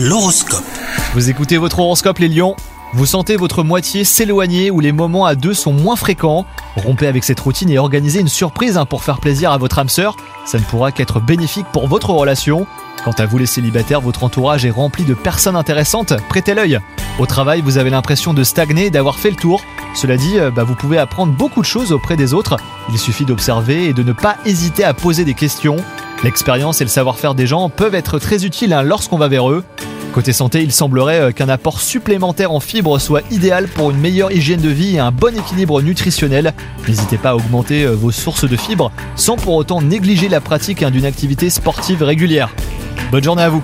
L'horoscope. Vous écoutez votre horoscope les lions Vous sentez votre moitié s'éloigner ou les moments à deux sont moins fréquents Rompez avec cette routine et organisez une surprise hein, pour faire plaisir à votre âme sœur. Ça ne pourra qu'être bénéfique pour votre relation. Quant à vous les célibataires, votre entourage est rempli de personnes intéressantes, prêtez l'œil. Au travail, vous avez l'impression de stagner et d'avoir fait le tour. Cela dit, euh, bah, vous pouvez apprendre beaucoup de choses auprès des autres. Il suffit d'observer et de ne pas hésiter à poser des questions. L'expérience et le savoir-faire des gens peuvent être très utiles hein, lorsqu'on va vers eux. Côté santé, il semblerait euh, qu'un apport supplémentaire en fibres soit idéal pour une meilleure hygiène de vie et un bon équilibre nutritionnel. N'hésitez pas à augmenter euh, vos sources de fibres sans pour autant négliger la pratique hein, d'une activité sportive régulière. Bonne journée à vous